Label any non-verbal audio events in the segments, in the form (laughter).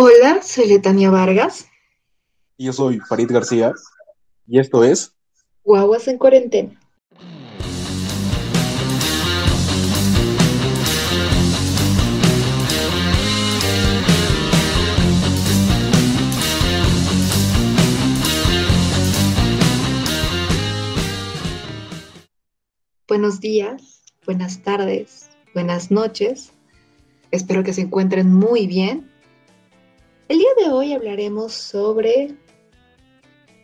Hola, soy Letania Vargas. Y yo soy Farid García. Y esto es Guaguas en cuarentena. Buenos días, buenas tardes, buenas noches. Espero que se encuentren muy bien. El día de hoy hablaremos sobre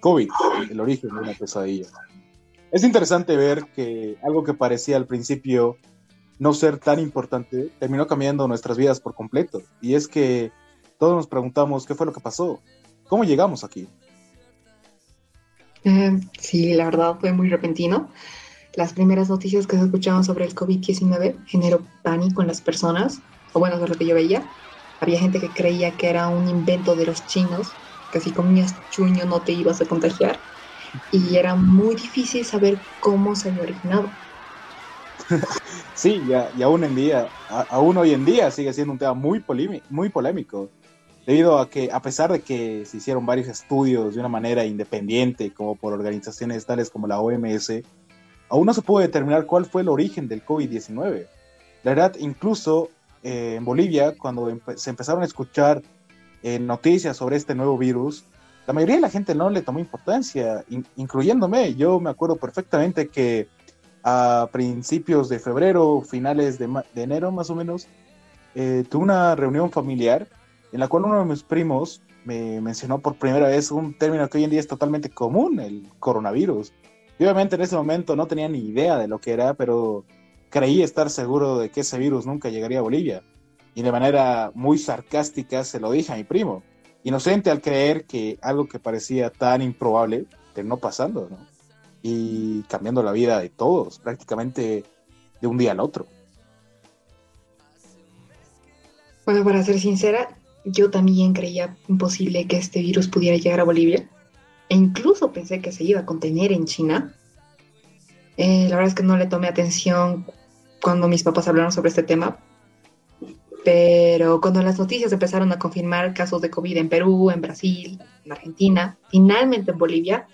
COVID, el origen de una pesadilla. Es interesante ver que algo que parecía al principio no ser tan importante terminó cambiando nuestras vidas por completo. Y es que todos nos preguntamos qué fue lo que pasó, cómo llegamos aquí. Eh, sí, la verdad fue muy repentino. Las primeras noticias que se sobre el COVID-19 generó pánico en las personas, o bueno, es lo que yo veía. Había gente que creía que era un invento de los chinos, que si comías chuño no te ibas a contagiar. Y era muy difícil saber cómo se había originado. (laughs) Sí, y aún en día, aún hoy en día sigue siendo un tema muy, muy polémico, debido a que a pesar de que se hicieron varios estudios de una manera independiente, como por organizaciones tales como la OMS, aún no se puede determinar cuál fue el origen del COVID-19. La verdad, incluso eh, en Bolivia, cuando se empezaron a escuchar eh, noticias sobre este nuevo virus, la mayoría de la gente no le tomó importancia, incluyéndome. Yo me acuerdo perfectamente que a principios de febrero, finales de, enero más o menos, eh, tuve una reunión familiar en la cual uno de mis primos me mencionó por primera vez un término que hoy en día es totalmente común, el coronavirus obviamente en ese momento no tenía ni idea de lo que era, pero creí estar seguro de que ese virus nunca llegaría a Bolivia. Y de manera muy sarcástica se lo dije a mi primo, inocente al creer que algo que parecía tan improbable terminó pasando, ¿no? Y cambiando la vida de todos, prácticamente de un día al otro. Bueno, para ser sincera, yo también creía imposible que este virus pudiera llegar a Bolivia e incluso pensé que se iba a contener en China. Eh, la verdad es que no le tomé atención cuando mis papás hablaron sobre este tema, pero cuando las noticias empezaron a confirmar casos de COVID en Perú, en Brasil, en Argentina, finalmente en Bolivia,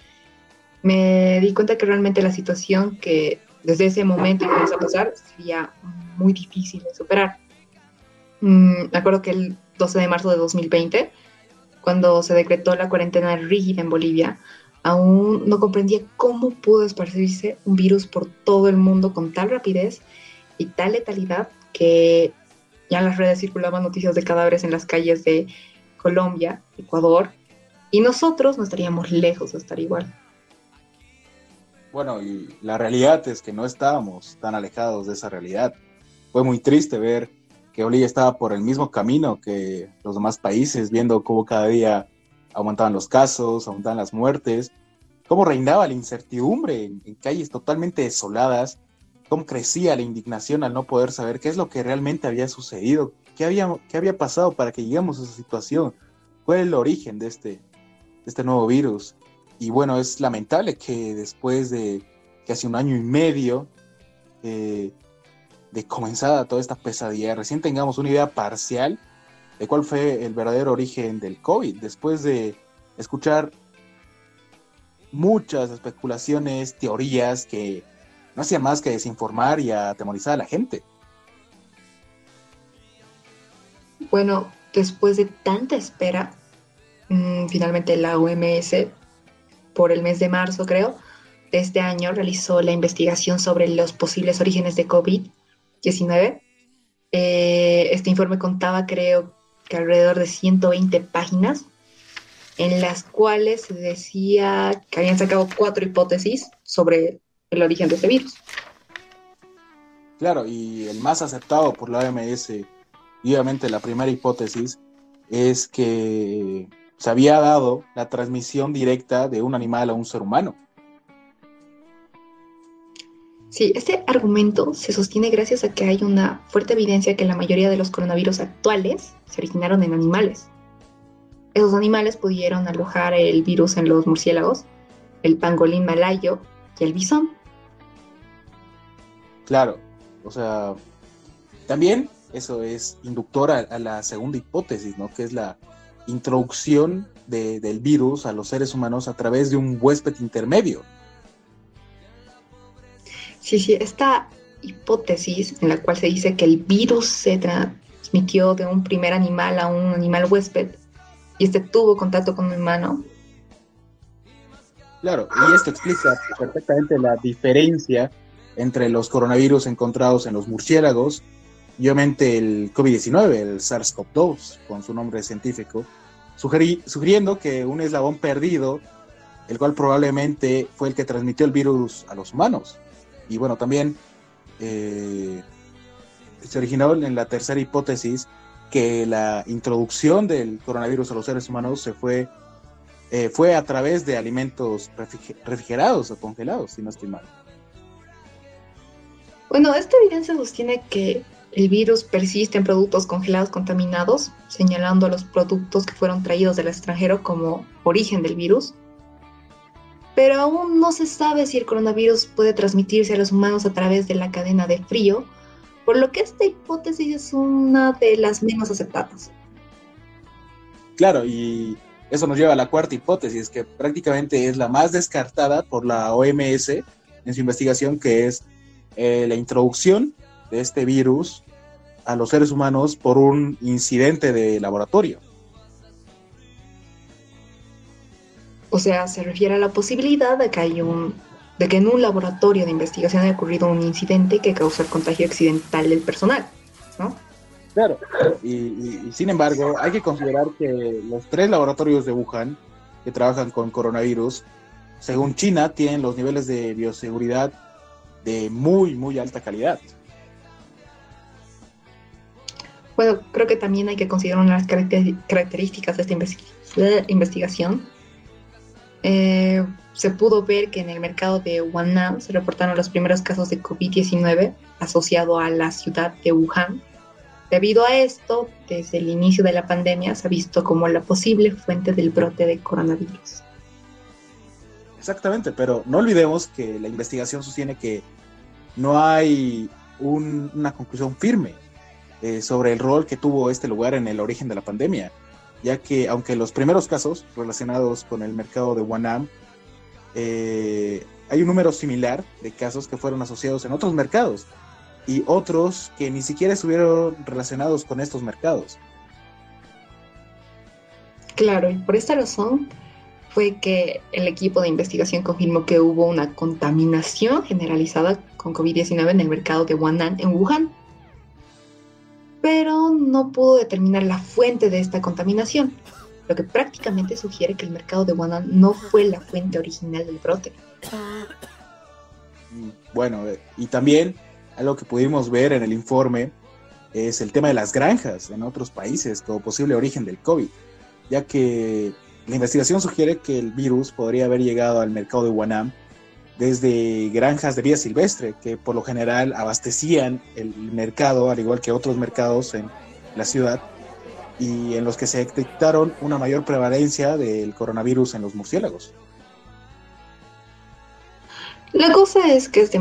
me di cuenta que realmente la situación que desde ese momento comenzó a pasar sería muy difícil de superar. Mm, me acuerdo que el 12 de marzo de 2020 cuando se decretó la cuarentena rígida en Bolivia, aún no comprendía cómo pudo esparcirse un virus por todo el mundo con tal rapidez y tal letalidad que ya en las redes circulaban noticias de cadáveres en las calles de Colombia, Ecuador, y nosotros no estaríamos lejos de estar igual. Bueno, y la realidad es que no estábamos tan alejados de esa realidad. Fue muy triste ver que Bolivia estaba por el mismo camino que los demás países, viendo cómo cada día aumentaban los casos, aumentaban las muertes, cómo reinaba la incertidumbre en, calles totalmente desoladas, cómo crecía la indignación al no poder saber qué es lo que realmente había sucedido, qué había, qué había pasado para que llegamos a esa situación, cuál es el origen de este, este nuevo virus. Y bueno, es lamentable que después de casi un año y medio, eh, de comenzada toda esta pesadilla, recién tengamos una idea parcial de cuál fue el verdadero origen del COVID, después de escuchar muchas especulaciones, teorías que no hacían más que desinformar y atemorizar a la gente. Bueno, después de tanta espera, mm, finalmente la OMS, por el mes de marzo creo, de este año realizó la investigación sobre los posibles orígenes de COVID 19. Eh, este informe contaba, creo que alrededor de 120 páginas, en las cuales se decía que habían sacado cuatro hipótesis sobre el origen de este virus. Claro, y el más aceptado por la OMS, y obviamente la primera hipótesis, es que se había dado la transmisión directa de un animal a un ser humano. Sí, este argumento se sostiene gracias a que hay una fuerte evidencia que la mayoría de los coronavirus actuales se originaron en animales. Esos animales pudieron alojar el virus en los murciélagos, el pangolín malayo y el bisón. Claro, o sea, también eso es inductor a, la segunda hipótesis, ¿no? Que es la introducción del virus a los seres humanos a través de un huésped intermedio. Sí, sí, esta hipótesis en la cual se dice que el virus se transmitió de un primer animal a un animal huésped y este tuvo contacto con un humano. Claro, y esto explica perfectamente la diferencia entre los coronavirus encontrados en los murciélagos y obviamente el COVID-19, el SARS-CoV-2, con su nombre científico, sugiriendo que un eslabón perdido, el cual probablemente fue el que transmitió el virus a los humanos. Y bueno, también eh, se originó en la tercera hipótesis que la introducción del coronavirus a los seres humanos se fue, eh, fue a través de alimentos refrigerados o congelados, si no estoy mal. Bueno, esta evidencia sostiene que el virus persiste en productos congelados contaminados, señalando a los productos que fueron traídos del extranjero como origen del virus. Pero aún no se sabe si el coronavirus puede transmitirse a los humanos a través de la cadena de frío, por lo que esta hipótesis es una de las menos aceptadas. Claro, y eso nos lleva a la cuarta hipótesis, que prácticamente es la más descartada por la OMS en su investigación, que es eh, la introducción de este virus a los seres humanos por un incidente de laboratorio. O sea, se refiere a la posibilidad de que hay un de que en un laboratorio de investigación haya ocurrido un incidente que causó el contagio accidental del personal, ¿no? Claro, y, sin embargo, hay que considerar que los tres laboratorios de Wuhan que trabajan con coronavirus, según China, tienen los niveles de bioseguridad de muy, muy alta calidad. Bueno, creo que también hay que considerar unas características de esta investigación. Eh, se pudo ver que en el mercado de Huanan se reportaron los primeros casos de COVID-19 asociado a la ciudad de Wuhan. Debido a esto, desde el inicio de la pandemia se ha visto como la posible fuente del brote de coronavirus. Exactamente, pero no olvidemos que la investigación sostiene que no hay una conclusión firme eh, sobre el rol que tuvo este lugar en el origen de la pandemia, ya que aunque los primeros casos relacionados con el mercado de Wanam, eh, hay un número similar de casos que fueron asociados en otros mercados y otros que ni siquiera estuvieron relacionados con estos mercados. Claro, y por esta razón fue que el equipo de investigación confirmó que hubo una contaminación generalizada con COVID-19 en el mercado de Wannan en Wuhan, pero no pudo determinar la fuente de esta contaminación, lo que prácticamente sugiere que el mercado de Wannan no fue la fuente original del brote. Bueno, y también algo que pudimos ver en el informe es el tema de las granjas en otros países como posible origen del COVID, ya que la investigación sugiere que el virus podría haber llegado al mercado de Wanam desde granjas de vida silvestre, que por lo general abastecían el mercado, al igual que otros mercados en la ciudad, y en los que se detectaron una mayor prevalencia del coronavirus en los murciélagos. La cosa es que esta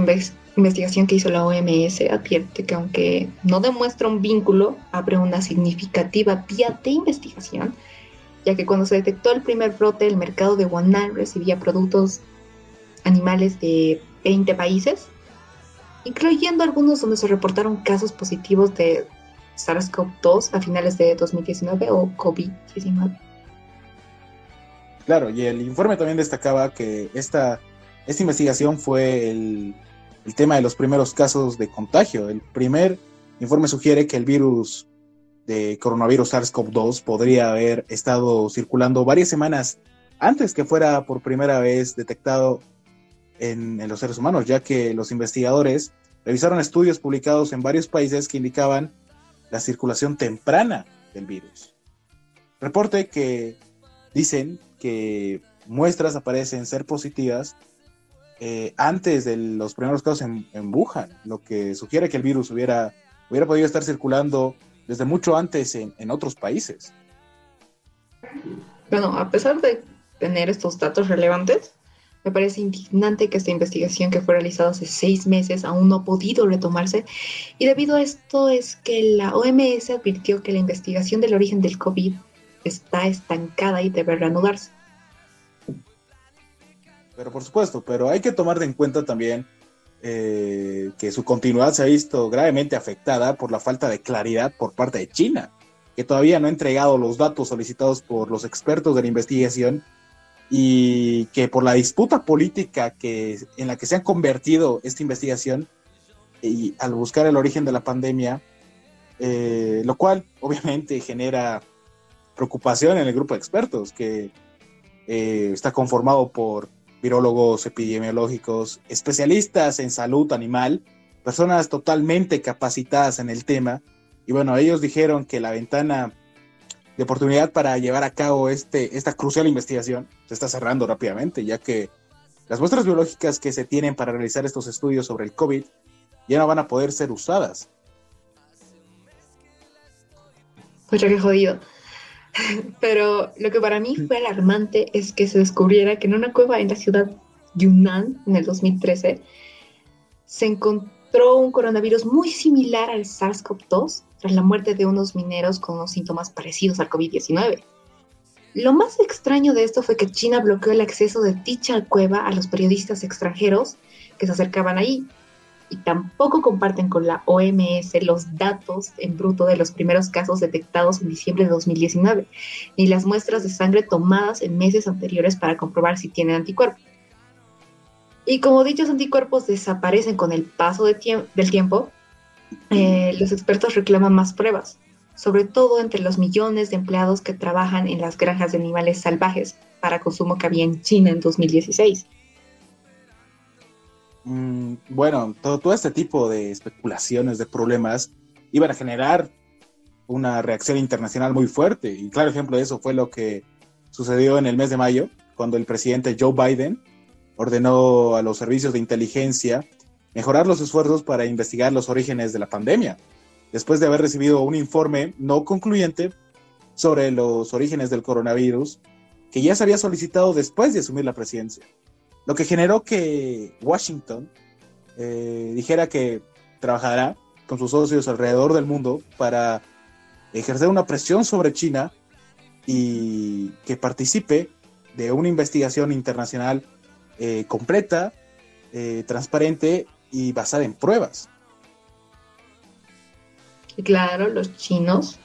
investigación que hizo la OMS advierte que aunque no demuestra un vínculo, abre una significativa vía de investigación ya que cuando se detectó el primer brote, el mercado de Wuhan recibía productos animales de 20 países, incluyendo algunos donde se reportaron casos positivos de SARS-CoV-2 a finales de 2019 o COVID-19. Claro, y el informe también destacaba que esta, esta investigación fue el, el tema de los primeros casos de contagio. El primer informe sugiere que el virus de coronavirus SARS-CoV-2 podría haber estado circulando varias semanas antes que fuera por primera vez detectado en, los seres humanos, ya que los investigadores revisaron estudios publicados en varios países que indicaban la circulación temprana del virus. Reporte que dicen que muestras aparecen ser positivas eh, antes de los primeros casos en, en, Wuhan, lo que sugiere que el virus hubiera, hubiera podido estar circulando desde mucho antes en, otros países. Bueno, a pesar de tener estos datos relevantes, me parece indignante que esta investigación que fue realizada hace seis meses aún no ha podido retomarse y debido a esto es que la OMS advirtió que la investigación del origen del COVID está estancada y debe reanudarse. Pero por supuesto, pero hay que tomar en cuenta también eh, que su continuidad se ha visto gravemente afectada por la falta de claridad por parte de China, que todavía no ha entregado los datos solicitados por los expertos de la investigación y que por la disputa política que, en la que se ha convertido esta investigación y al buscar el origen de la pandemia, eh, lo cual obviamente genera preocupación en el grupo de expertos que eh, está conformado por virólogos epidemiológicos, especialistas en salud animal, personas totalmente capacitadas en el tema. Y bueno, ellos dijeron que la ventana de oportunidad para llevar a cabo este, esta crucial investigación se está cerrando rápidamente, ya que las muestras biológicas que se tienen para realizar estos estudios sobre el COVID ya no van a poder ser usadas. Pues qué jodido. Pero lo que para mí fue alarmante es que se descubriera que en una cueva en la ciudad Yunnan, en el 2013, se encontró un coronavirus muy similar al SARS-CoV-2 tras la muerte de unos mineros con unos síntomas parecidos al COVID-19. Lo más extraño de esto fue que China bloqueó el acceso de dicha cueva a los periodistas extranjeros que se acercaban ahí, y tampoco comparten con la OMS los datos en bruto de los primeros casos detectados en diciembre de 2019, ni las muestras de sangre tomadas en meses anteriores para comprobar si tienen anticuerpos. Y como dichos anticuerpos desaparecen con el paso del tiempo, eh, los expertos reclaman más pruebas, sobre todo entre los millones de empleados que trabajan en las granjas de animales salvajes para consumo que había en China en 2016. Mm, bueno, todo, este tipo de especulaciones, de problemas, iban a generar una reacción internacional muy fuerte. Y claro ejemplo de eso fue lo que sucedió en el mes de mayo, cuando el presidente Joe Biden ordenó a los servicios de inteligencia mejorar los esfuerzos para investigar los orígenes de la pandemia, después de haber recibido un informe no concluyente sobre los orígenes del coronavirus que ya se había solicitado después de asumir la presidencia. Lo que generó que Washington eh, dijera que trabajará con sus socios alrededor del mundo para ejercer una presión sobre China y que participe de una investigación internacional eh, completa, eh, transparente y basada en pruebas. Claro, los chinos,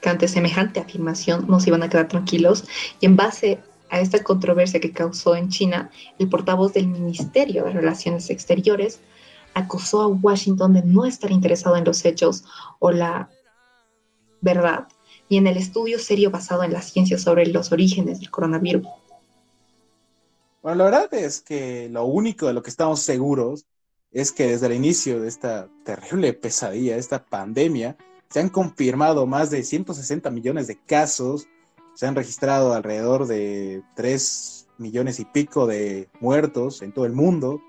que ante semejante afirmación no se iban a quedar tranquilos y en base a esta controversia que causó en China, el portavoz del Ministerio de Relaciones Exteriores acusó a Washington de no estar interesado en los hechos o la verdad y en el estudio serio basado en la ciencia sobre los orígenes del coronavirus. Bueno, la verdad es que lo único de lo que estamos seguros es que desde el inicio de esta terrible pesadilla, esta pandemia, se han confirmado más de 160 millones de casos, se han registrado alrededor de 3 millones y pico de muertos en todo el mundo.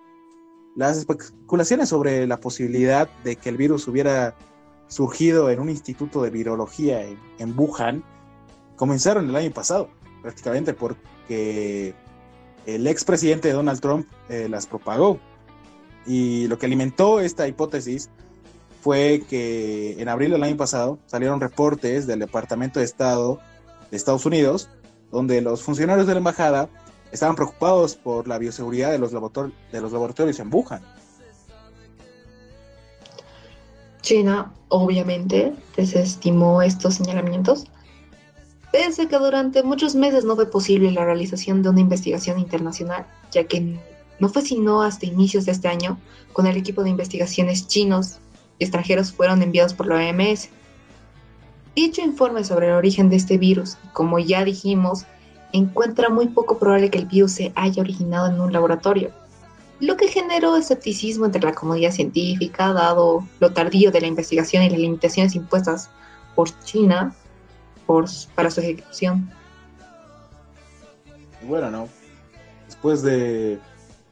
Las especulaciones sobre la posibilidad de que el virus hubiera surgido en un instituto de virología en, Wuhan comenzaron el año pasado, prácticamente porque el expresidente Donald Trump eh, las propagó. Y lo que alimentó esta hipótesis fue que en abril del año pasado salieron reportes del Departamento de Estado de Estados Unidos, donde los funcionarios de la embajada estaban preocupados por la bioseguridad de los, de los laboratorios en Wuhan. China obviamente desestimó estos señalamientos, pese a que durante muchos meses no fue posible la realización de una investigación internacional, ya que no fue sino hasta inicios de este año, cuando el equipo de investigaciones chinos y extranjeros fueron enviados por la OMS Dicho informe sobre el origen de este virus, como ya dijimos, encuentra muy poco probable que el virus se haya originado en un laboratorio, lo que generó escepticismo entre la comunidad científica, dado lo tardío de la investigación y las limitaciones impuestas por China por, para su ejecución. Bueno, no. Después de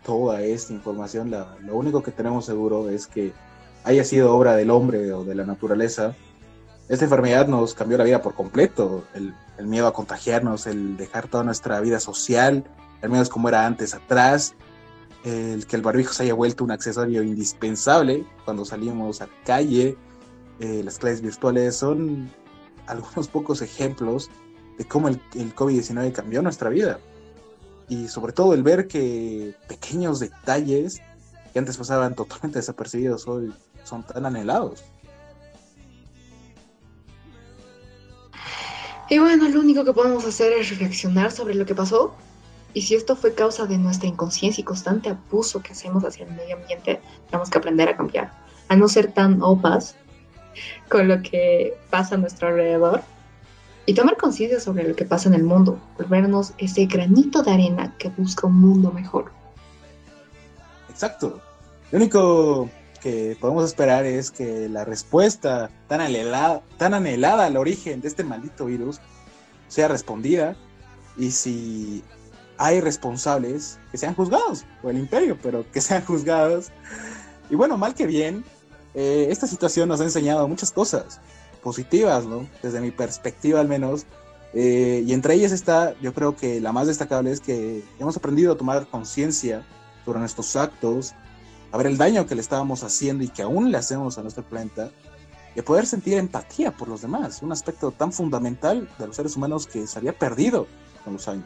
toda esta información, lo único que tenemos seguro es que haya sido obra del hombre o de la naturaleza esta enfermedad nos cambió la vida por completo. El, miedo a contagiarnos, el dejar toda nuestra vida social, el miedo es como era antes atrás, el que el barbijo se haya vuelto un accesorio indispensable cuando salimos a la calle, eh, las clases virtuales son (laughs) algunos pocos ejemplos de cómo el, el COVID-19 cambió nuestra vida. Y sobre todo el ver que pequeños detalles que antes pasaban totalmente desapercibidos hoy son tan anhelados. Y bueno, lo único que podemos hacer es reflexionar sobre lo que pasó y si esto fue causa de nuestra inconsciencia y constante abuso que hacemos hacia el medio ambiente, tenemos que aprender a cambiar, a no ser tan opas con lo que pasa a nuestro alrededor y tomar conciencia sobre lo que pasa en el mundo, volvernos ese granito de arena que busca un mundo mejor. Exacto. Lo único que podemos esperar es que la respuesta tan anhelada, tan anhelada al origen de este maldito virus sea respondida y si hay responsables que sean juzgados por el imperio, pero que sean juzgados. Y bueno, mal que bien, eh, esta situación nos ha enseñado muchas cosas positivas, ¿no? Desde mi perspectiva al menos. Eh, y entre ellas está, yo creo que la más destacable es que hemos aprendido a tomar conciencia sobre nuestros actos, a ver el daño que le estábamos haciendo y que aún le hacemos a nuestro planeta, y a poder sentir empatía por los demás, un aspecto tan fundamental de los seres humanos que se había perdido con los años.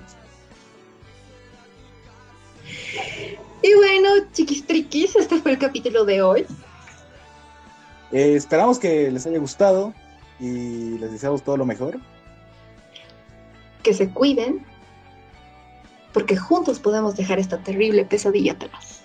Y bueno, chiquis triquis, este fue el capítulo de hoy. Eh, esperamos que les haya gustado y les deseamos todo lo mejor. Que se cuiden, porque juntos podemos dejar esta terrible pesadilla atrás.